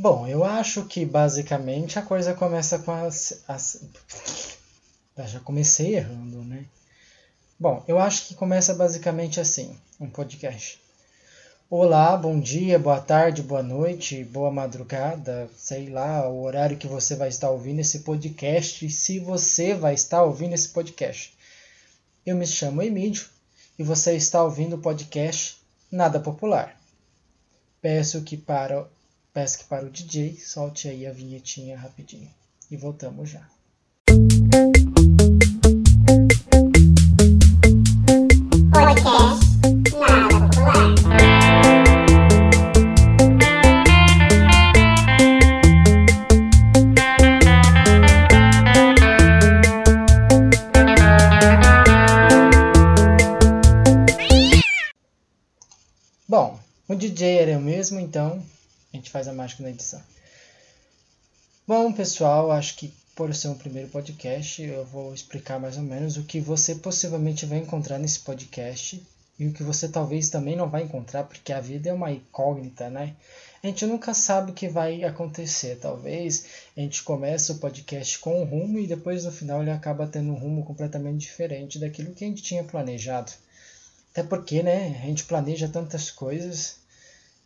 Bom, eu acho que basicamente a coisa começa com as. as... Já comecei errando, né? Bom, eu acho que começa basicamente assim: um podcast. Olá, bom dia, boa tarde, boa noite, boa madrugada, sei lá, o horário que você vai estar ouvindo esse podcast, se você vai estar ouvindo esse podcast. Eu me chamo Emílio e você está ouvindo o podcast Nada Popular. Peço que para, peço que para o DJ solte aí a vinhetinha rapidinho e voltamos já. DJ era eu mesmo, então a gente faz a mágica na edição. Bom, pessoal, acho que por ser um primeiro podcast, eu vou explicar mais ou menos o que você possivelmente vai encontrar nesse podcast e o que você talvez também não vai encontrar, porque a vida é uma incógnita, né? A gente nunca sabe o que vai acontecer. Talvez a gente comece o podcast com um rumo e depois no final ele acaba tendo um rumo completamente diferente daquilo que a gente tinha planejado. Até porque, né, a gente planeja tantas coisas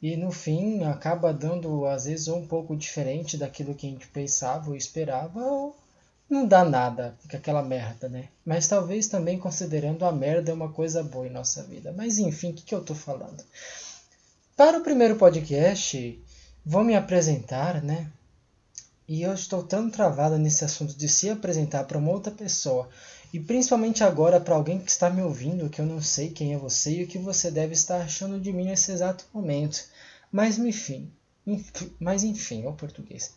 e no fim acaba dando às vezes um pouco diferente daquilo que a gente pensava ou esperava ou não dá nada, fica aquela merda, né? Mas talvez também considerando a merda é uma coisa boa em nossa vida. Mas enfim, o que, que eu tô falando? Para o primeiro podcast, vou me apresentar, né? E eu estou tão travada nesse assunto de se apresentar para uma outra pessoa e principalmente agora para alguém que está me ouvindo, que eu não sei quem é você e o que você deve estar achando de mim nesse exato momento. Mas enfim, mas enfim, o português.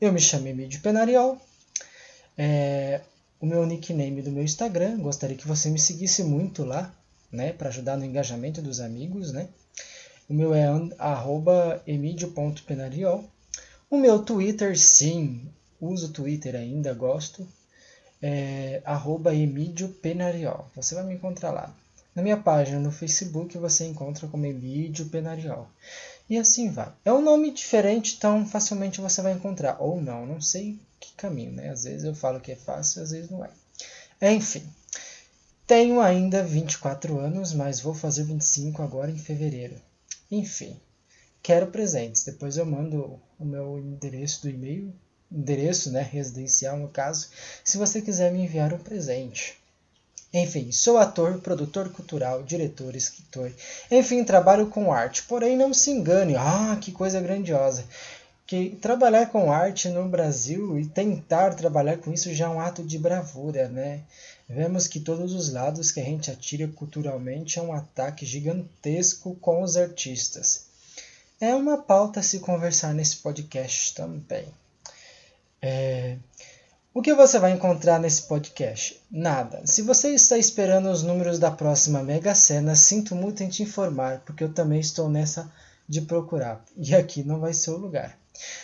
Eu me chamo Emílio Penariol. É, o meu nickname do meu Instagram, gostaria que você me seguisse muito lá, né, para ajudar no engajamento dos amigos, né? O meu é @emidio.penariol. O meu Twitter, sim, uso Twitter ainda, gosto é, arroba Emídio Penariol. Você vai me encontrar lá. Na minha página no Facebook você encontra como Emídio Penariol. E assim vai. É um nome diferente, então facilmente você vai encontrar. Ou não, não sei que caminho, né? Às vezes eu falo que é fácil, às vezes não é. Enfim. Tenho ainda 24 anos, mas vou fazer 25 agora em fevereiro. Enfim. Quero presentes. Depois eu mando o meu endereço do e-mail endereço né, residencial no caso, se você quiser me enviar um presente. Enfim, sou ator, produtor cultural, diretor, escritor. Enfim, trabalho com arte. Porém, não se engane. Ah, que coisa grandiosa. Que trabalhar com arte no Brasil e tentar trabalhar com isso já é um ato de bravura, né? Vemos que todos os lados que a gente atira culturalmente é um ataque gigantesco com os artistas. É uma pauta a se conversar nesse podcast também. O que você vai encontrar nesse podcast? Nada. Se você está esperando os números da próxima Mega Sena, sinto muito em te informar, porque eu também estou nessa de procurar. E aqui não vai ser o lugar.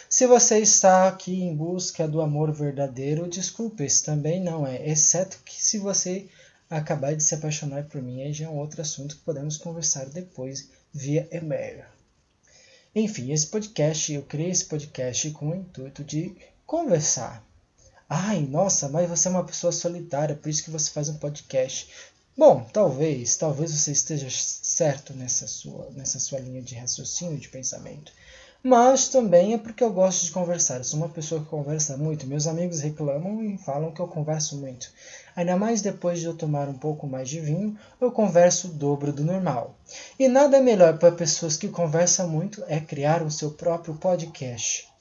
Se você está aqui em busca do amor verdadeiro, desculpe, esse também não é. Exceto que se você acabar de se apaixonar por mim, aí já é um outro assunto que podemos conversar depois via e-mail. Enfim, esse podcast, eu criei esse podcast com o intuito de conversar. Ai, nossa, mas você é uma pessoa solitária, por isso que você faz um podcast. Bom, talvez, talvez você esteja certo nessa sua, nessa sua linha de raciocínio, de pensamento. Mas também é porque eu gosto de conversar. Eu sou uma pessoa que conversa muito. Meus amigos reclamam e falam que eu converso muito. Ainda mais depois de eu tomar um pouco mais de vinho, eu converso o dobro do normal. E nada melhor para pessoas que conversam muito é criar o seu próprio podcast.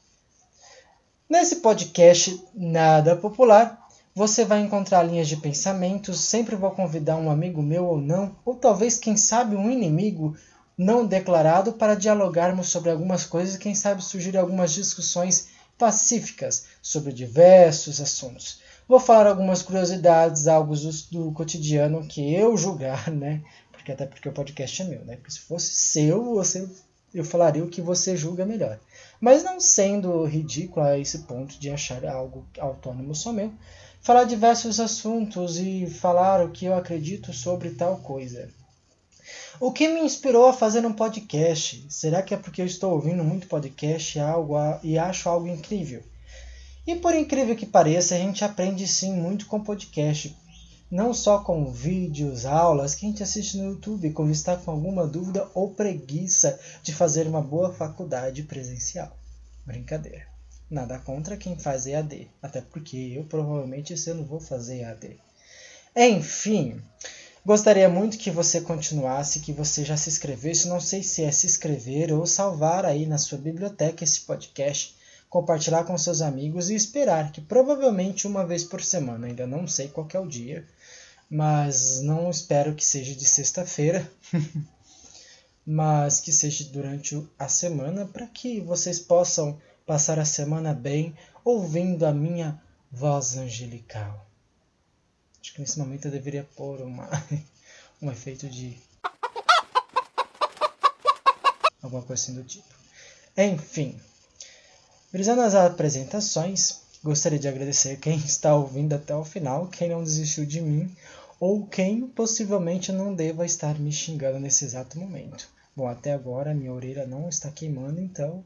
Nesse podcast nada popular, você vai encontrar linhas de pensamentos. Sempre vou convidar um amigo meu ou não, ou talvez, quem sabe, um inimigo não declarado para dialogarmos sobre algumas coisas e, quem sabe, surgir algumas discussões pacíficas sobre diversos assuntos. Vou falar algumas curiosidades, algo do, do cotidiano que eu julgar, né? Porque até porque o podcast é meu, né? Porque se fosse seu, você eu falaria o que você julga melhor. Mas não sendo ridículo a esse ponto de achar algo autônomo só meu, falar diversos assuntos e falar o que eu acredito sobre tal coisa. O que me inspirou a fazer um podcast? Será que é porque eu estou ouvindo muito podcast e, algo, e acho algo incrível? E por incrível que pareça, a gente aprende sim muito com podcast. Não só com vídeos, aulas que a gente assiste no YouTube quando está com alguma dúvida ou preguiça de fazer uma boa faculdade presencial. Brincadeira. Nada contra quem faz EAD, até porque eu provavelmente esse ano vou fazer EAD. Enfim, gostaria muito que você continuasse, que você já se inscrevesse. Não sei se é se inscrever ou salvar aí na sua biblioteca esse podcast compartilhar com seus amigos e esperar que provavelmente uma vez por semana, ainda não sei qual é o dia, mas não espero que seja de sexta-feira, mas que seja durante a semana para que vocês possam passar a semana bem ouvindo a minha voz angelical. Acho que nesse momento eu deveria pôr uma, um efeito de. alguma coisa assim do tipo. Enfim, Brisando as apresentações, gostaria de agradecer quem está ouvindo até o final, quem não desistiu de mim ou quem possivelmente não deva estar me xingando nesse exato momento. Bom, até agora minha orelha não está queimando, então,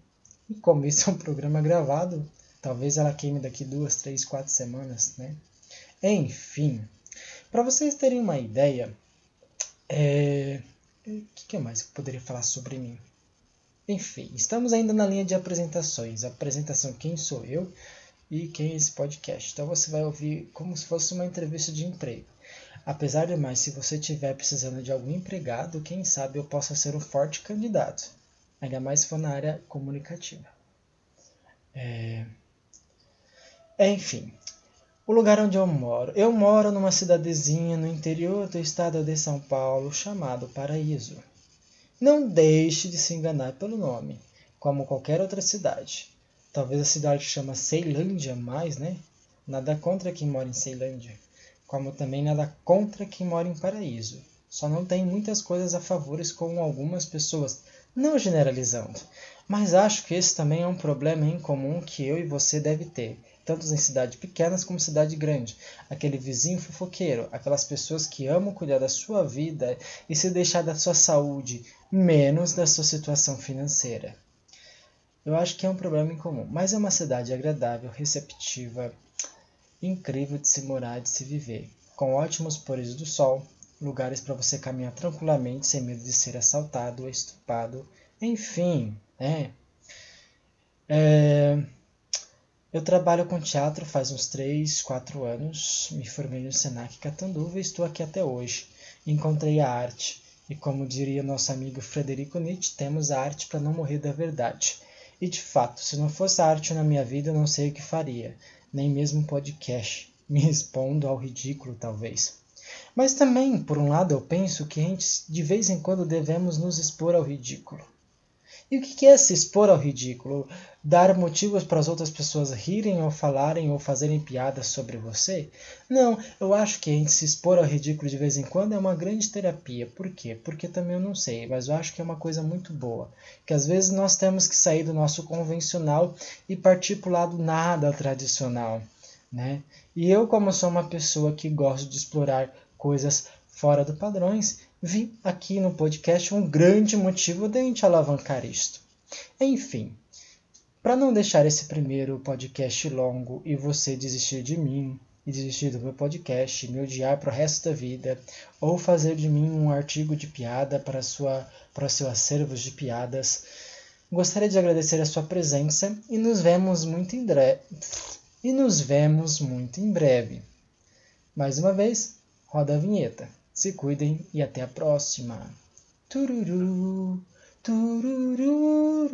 e como esse é um programa gravado, talvez ela queime daqui duas, três, quatro semanas, né? Enfim, para vocês terem uma ideia, é... o que mais eu poderia falar sobre mim? Enfim, estamos ainda na linha de apresentações. Apresentação quem sou eu e quem é esse podcast. Então você vai ouvir como se fosse uma entrevista de emprego. Apesar de mais, se você estiver precisando de algum empregado, quem sabe eu possa ser um forte candidato. Ainda mais se for na área comunicativa. É... Enfim, o lugar onde eu moro. Eu moro numa cidadezinha no interior do estado de São Paulo chamado Paraíso. Não deixe de se enganar pelo nome, como qualquer outra cidade. Talvez a cidade chama Ceilândia mais, né? Nada contra quem mora em Ceilândia, como também nada contra quem mora em Paraíso. Só não tem muitas coisas a favor com algumas pessoas, não generalizando. Mas acho que esse também é um problema em comum que eu e você deve ter tanto em cidades pequenas como cidade grande. Aquele vizinho fofoqueiro, aquelas pessoas que amam cuidar da sua vida e se deixar da sua saúde, menos da sua situação financeira. Eu acho que é um problema em comum, mas é uma cidade agradável, receptiva, incrível de se morar, de se viver, com ótimos pores do sol, lugares para você caminhar tranquilamente sem medo de ser assaltado estupado, enfim, né? É, eu trabalho com teatro faz uns 3, 4 anos. Me formei no Senac Catanduva e estou aqui até hoje. Encontrei a arte. E como diria nosso amigo Frederico Nietzsche, temos a arte para não morrer da verdade. E de fato, se não fosse a arte na minha vida, eu não sei o que faria. Nem mesmo podcast. Me expondo ao ridículo, talvez. Mas também, por um lado, eu penso que a gente de vez em quando devemos nos expor ao ridículo. E o que é se expor ao ridículo? Dar motivos para as outras pessoas rirem ou falarem ou fazerem piadas sobre você? Não, eu acho que a gente se expor ao ridículo de vez em quando é uma grande terapia. Por quê? Porque também eu não sei, mas eu acho que é uma coisa muito boa. Que às vezes nós temos que sair do nosso convencional e partir para o lado nada tradicional. Né? E eu, como sou uma pessoa que gosta de explorar coisas fora do padrões, vi aqui no podcast um grande motivo de a gente alavancar isto. Enfim, para não deixar esse primeiro podcast longo e você desistir de mim, e desistir do meu podcast, me odiar para o resto da vida, ou fazer de mim um artigo de piada para, sua, para seu acervo de piadas, gostaria de agradecer a sua presença e nos vemos muito em breve. E nos vemos muito em breve. Mais uma vez, roda a vinheta. Se cuidem e até a próxima. Tururu, tururu,